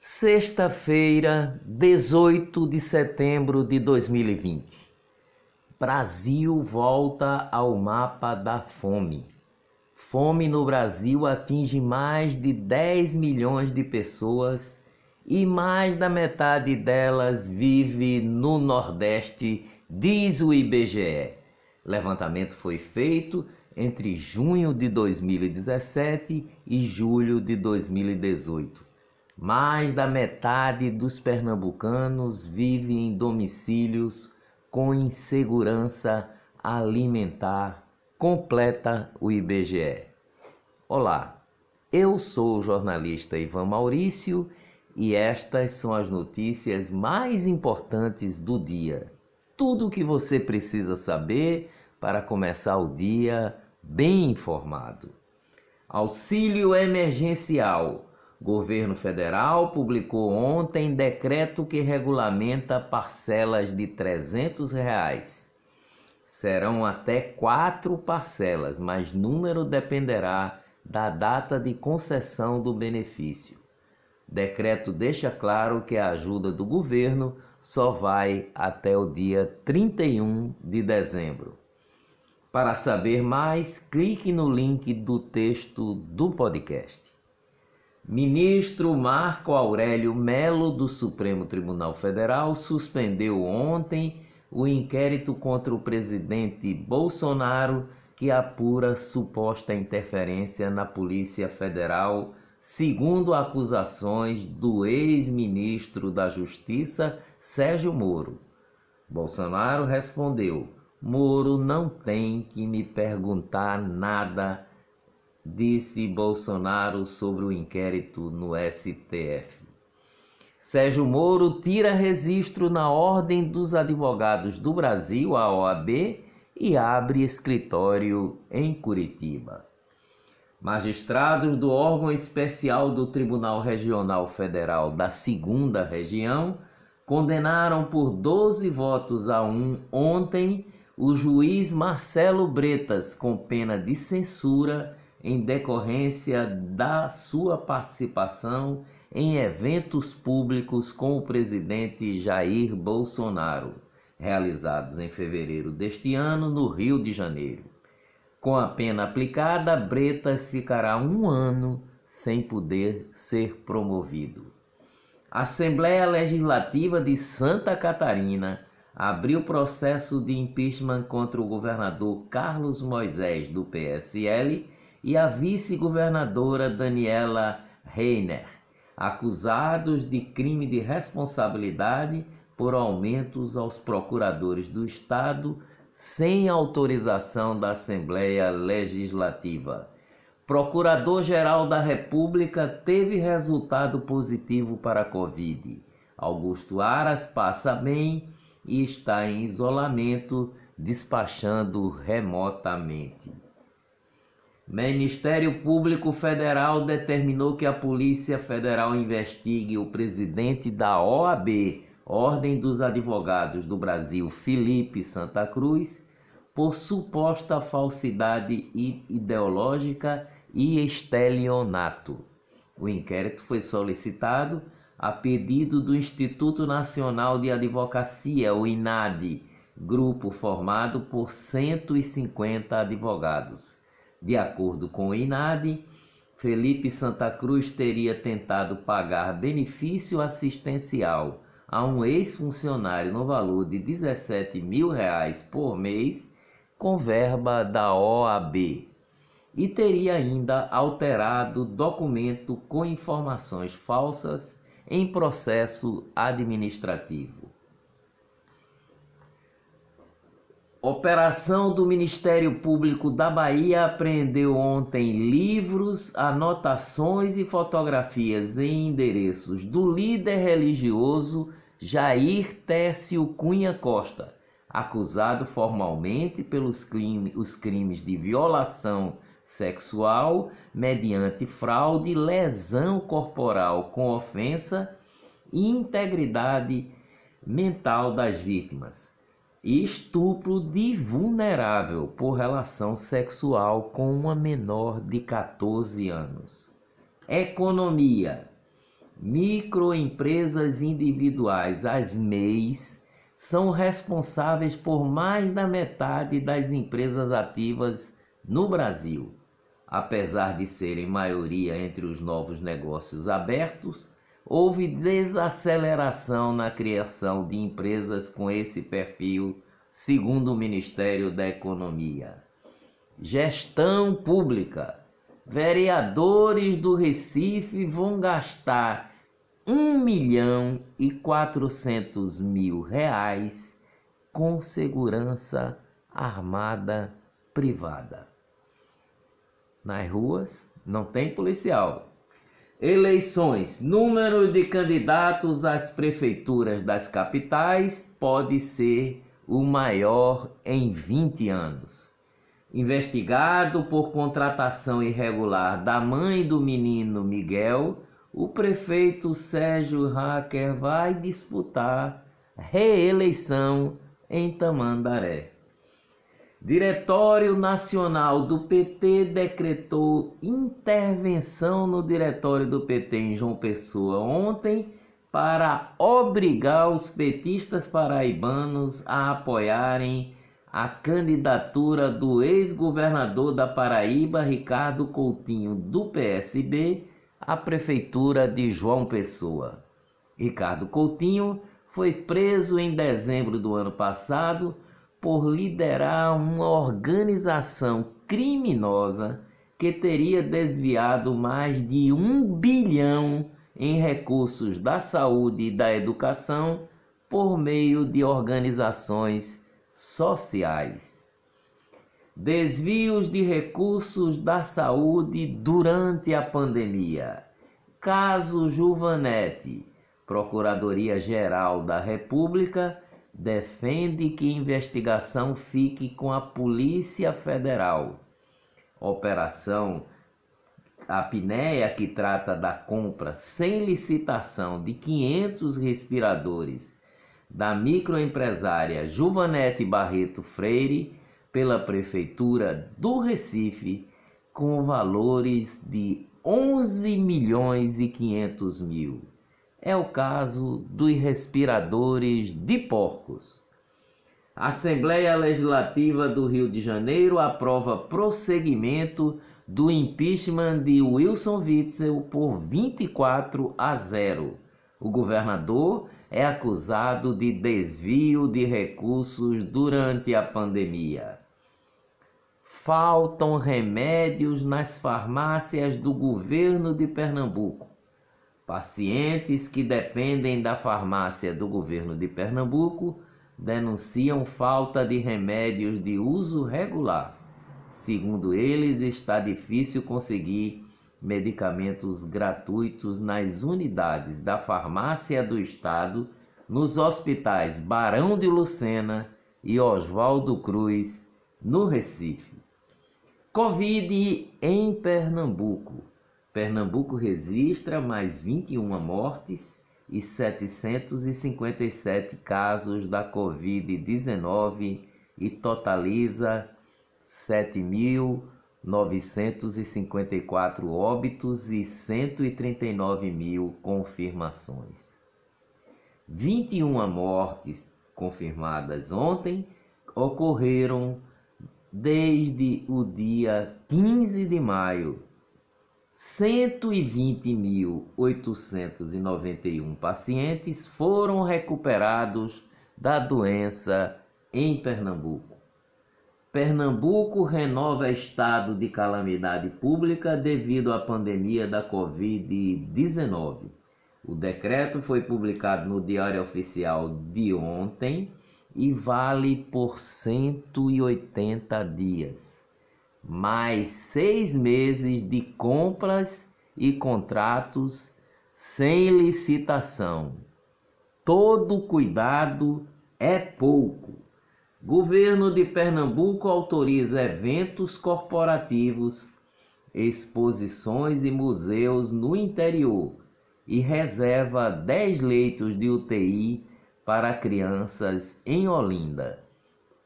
Sexta-feira, 18 de setembro de 2020. Brasil volta ao mapa da fome. Fome no Brasil atinge mais de 10 milhões de pessoas e mais da metade delas vive no Nordeste, diz o IBGE. Levantamento foi feito entre junho de 2017 e julho de 2018. Mais da metade dos pernambucanos vive em domicílios com insegurança alimentar, completa o IBGE. Olá, eu sou o jornalista Ivan Maurício e estas são as notícias mais importantes do dia. Tudo o que você precisa saber para começar o dia bem informado. Auxílio emergencial Governo federal publicou ontem decreto que regulamenta parcelas de 300 reais. Serão até quatro parcelas, mas número dependerá da data de concessão do benefício. Decreto deixa claro que a ajuda do governo só vai até o dia 31 de dezembro. Para saber mais, clique no link do texto do podcast. Ministro Marco Aurélio Melo, do Supremo Tribunal Federal, suspendeu ontem o inquérito contra o presidente Bolsonaro que apura suposta interferência na Polícia Federal, segundo acusações do ex-ministro da Justiça, Sérgio Moro. Bolsonaro respondeu: Moro não tem que me perguntar nada disse Bolsonaro sobre o inquérito no STF. Sérgio Moro tira registro na Ordem dos Advogados do Brasil, a OAB, e abre escritório em Curitiba. Magistrados do órgão especial do Tribunal Regional Federal da Segunda Região condenaram por 12 votos a um ontem o juiz Marcelo Bretas com pena de censura em decorrência da sua participação em eventos públicos com o presidente Jair Bolsonaro, realizados em fevereiro deste ano no Rio de Janeiro. Com a pena aplicada, Bretas ficará um ano sem poder ser promovido. A Assembleia Legislativa de Santa Catarina abriu processo de impeachment contra o governador Carlos Moisés, do PSL e a vice-governadora Daniela Reiner, acusados de crime de responsabilidade por aumentos aos procuradores do Estado sem autorização da Assembleia Legislativa. Procurador-Geral da República teve resultado positivo para a Covid. Augusto Aras passa bem e está em isolamento, despachando remotamente. Ministério Público Federal determinou que a Polícia Federal investigue o presidente da OAB, Ordem dos Advogados do Brasil, Felipe Santa Cruz, por suposta falsidade ideológica e estelionato. O inquérito foi solicitado a pedido do Instituto Nacional de Advocacia, o INAD, grupo formado por 150 advogados. De acordo com o INAD, Felipe Santa Cruz teria tentado pagar benefício assistencial a um ex-funcionário no valor de 17 mil reais por mês com verba da OAB e teria ainda alterado documento com informações falsas em processo administrativo. Operação do Ministério Público da Bahia apreendeu ontem livros, anotações e fotografias em endereços do líder religioso Jair Técio Cunha Costa, acusado formalmente pelos crimes, os crimes de violação sexual mediante fraude, lesão corporal com ofensa e integridade mental das vítimas estupro de vulnerável por relação sexual com uma menor de 14 anos. Economia. microempresas individuais, as MEIs, são responsáveis por mais da metade das empresas ativas no Brasil. Apesar de serem maioria entre os novos negócios abertos, houve desaceleração na criação de empresas com esse perfil, segundo o Ministério da Economia. Gestão pública. Vereadores do Recife vão gastar um milhão e quatrocentos mil reais com segurança armada privada. Nas ruas não tem policial. Eleições. Número de candidatos às prefeituras das capitais pode ser o maior em 20 anos. Investigado por contratação irregular da mãe do menino Miguel, o prefeito Sérgio Hacker vai disputar reeleição em Tamandaré. Diretório Nacional do PT decretou intervenção no Diretório do PT em João Pessoa ontem para obrigar os petistas paraibanos a apoiarem a candidatura do ex-governador da Paraíba, Ricardo Coutinho, do PSB, à prefeitura de João Pessoa. Ricardo Coutinho foi preso em dezembro do ano passado por liderar uma organização criminosa que teria desviado mais de um bilhão em recursos da saúde e da educação por meio de organizações sociais. Desvios de recursos da saúde durante a pandemia. Caso Juvanete, Procuradoria-Geral da República defende que investigação fique com a Polícia Federal. Operação Apneia, que trata da compra sem licitação de 500 respiradores da microempresária Juvanete Barreto Freire pela Prefeitura do Recife, com valores de 11 milhões e 500 mil é o caso dos respiradores de porcos. A Assembleia Legislativa do Rio de Janeiro aprova prosseguimento do impeachment de Wilson Witzel por 24 a 0. O governador é acusado de desvio de recursos durante a pandemia. Faltam remédios nas farmácias do governo de Pernambuco. Pacientes que dependem da farmácia do governo de Pernambuco denunciam falta de remédios de uso regular. Segundo eles, está difícil conseguir medicamentos gratuitos nas unidades da farmácia do estado, nos hospitais Barão de Lucena e Oswaldo Cruz, no Recife. Covid em Pernambuco. Pernambuco registra mais 21 mortes e 757 casos da Covid-19 e totaliza 7.954 óbitos e 139 mil confirmações. 21 mortes confirmadas ontem ocorreram desde o dia 15 de maio 120.891 pacientes foram recuperados da doença em Pernambuco. Pernambuco renova estado de calamidade pública devido à pandemia da Covid-19. O decreto foi publicado no Diário Oficial de ontem e vale por 180 dias mais seis meses de compras e contratos sem licitação. Todo cuidado é pouco. Governo de Pernambuco autoriza eventos corporativos, exposições e museus no interior e reserva 10 leitos de UTI para crianças em Olinda.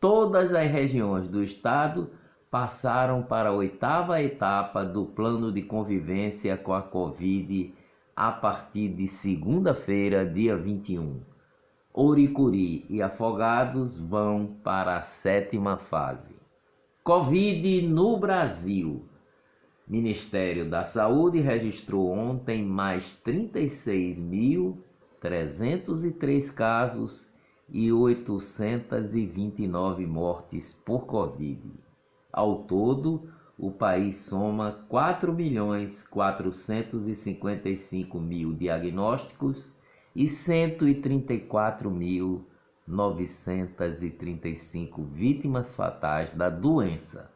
Todas as regiões do estado passaram para a oitava etapa do plano de convivência com a Covid a partir de segunda-feira, dia 21. Oricuri e Afogados vão para a sétima fase. Covid no Brasil. Ministério da Saúde registrou ontem mais 36.303 casos e 829 mortes por Covid. Ao todo, o país soma 4 milhões 455 mil diagnósticos e 134.935 vítimas fatais da doença.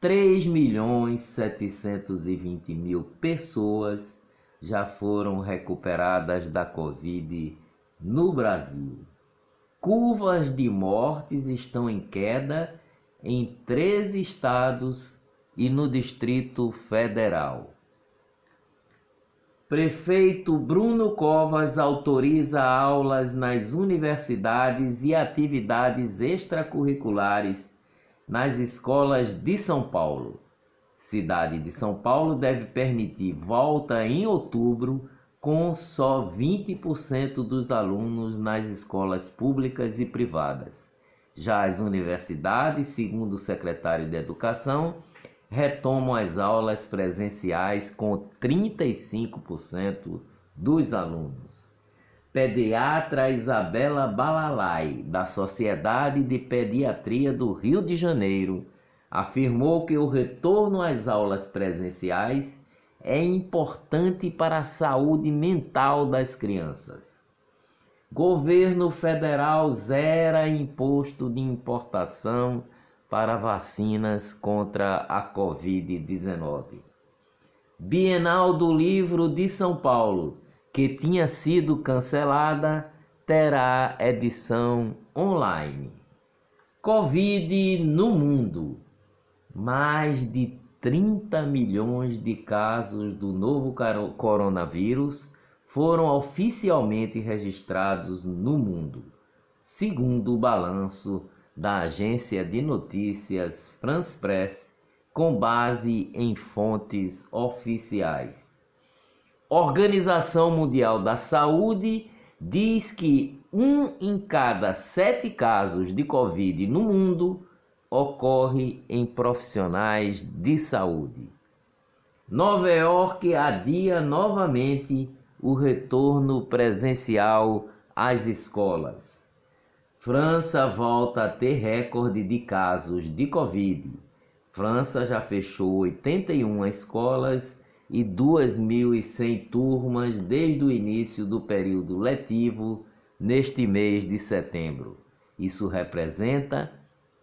3 milhões 720 mil pessoas já foram recuperadas da Covid no Brasil. Curvas de mortes estão em queda em 13 estados e no Distrito Federal. Prefeito Bruno Covas autoriza aulas nas universidades e atividades extracurriculares nas escolas de São Paulo. Cidade de São Paulo deve permitir volta em outubro com só 20% dos alunos nas escolas públicas e privadas. Já as universidades, segundo o secretário de Educação, retomam as aulas presenciais com 35% dos alunos. Pediatra Isabela Balalai, da Sociedade de Pediatria do Rio de Janeiro, afirmou que o retorno às aulas presenciais é importante para a saúde mental das crianças. Governo federal zera imposto de importação para vacinas contra a Covid-19. Bienal do Livro de São Paulo, que tinha sido cancelada, terá edição online. Covid no mundo. Mais de 30 milhões de casos do novo coronavírus foram oficialmente registrados no mundo, segundo o balanço da agência de notícias France Press, com base em fontes oficiais. Organização Mundial da Saúde diz que um em cada sete casos de Covid no mundo ocorre em profissionais de saúde. Nova York adia novamente o retorno presencial às escolas. França volta a ter recorde de casos de Covid. França já fechou 81 escolas e 2.100 turmas desde o início do período letivo neste mês de setembro. Isso representa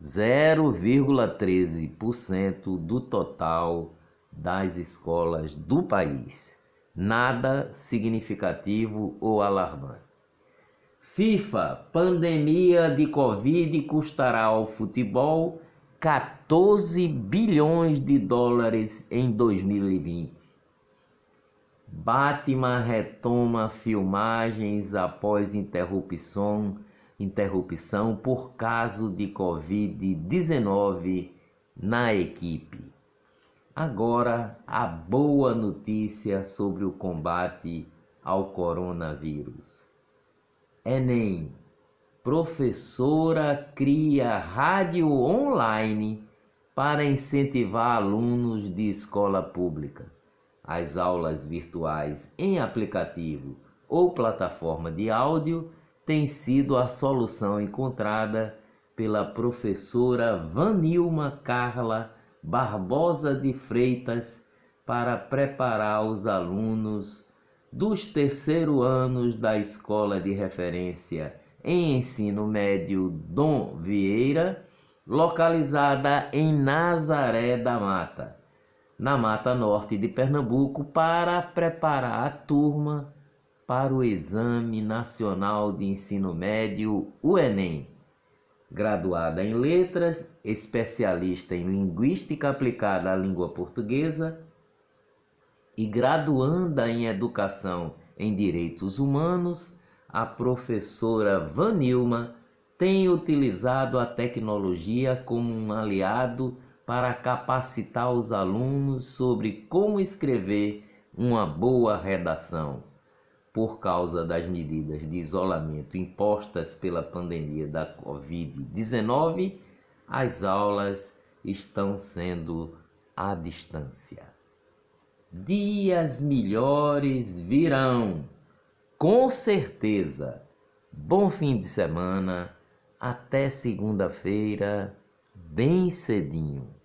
0,13% do total das escolas do país. Nada significativo ou alarmante. FIFA, pandemia de Covid custará ao futebol 14 bilhões de dólares em 2020. Batman retoma filmagens após interrupção, interrupção por caso de Covid-19 na equipe. Agora, a boa notícia sobre o combate ao coronavírus. Enem. Professora cria rádio online para incentivar alunos de escola pública. As aulas virtuais em aplicativo ou plataforma de áudio têm sido a solução encontrada pela professora Vanilma Carla Barbosa de Freitas para preparar os alunos dos terceiro anos da Escola de Referência em Ensino Médio Dom Vieira, localizada em Nazaré da Mata, na Mata Norte de Pernambuco, para preparar a turma para o Exame Nacional de Ensino Médio, o Enem. Graduada em Letras, especialista em Linguística aplicada à língua portuguesa, e graduanda em Educação em Direitos Humanos, a professora Vanilma tem utilizado a tecnologia como um aliado para capacitar os alunos sobre como escrever uma boa redação. Por causa das medidas de isolamento impostas pela pandemia da Covid-19, as aulas estão sendo à distância. Dias melhores virão, com certeza. Bom fim de semana, até segunda-feira, bem cedinho.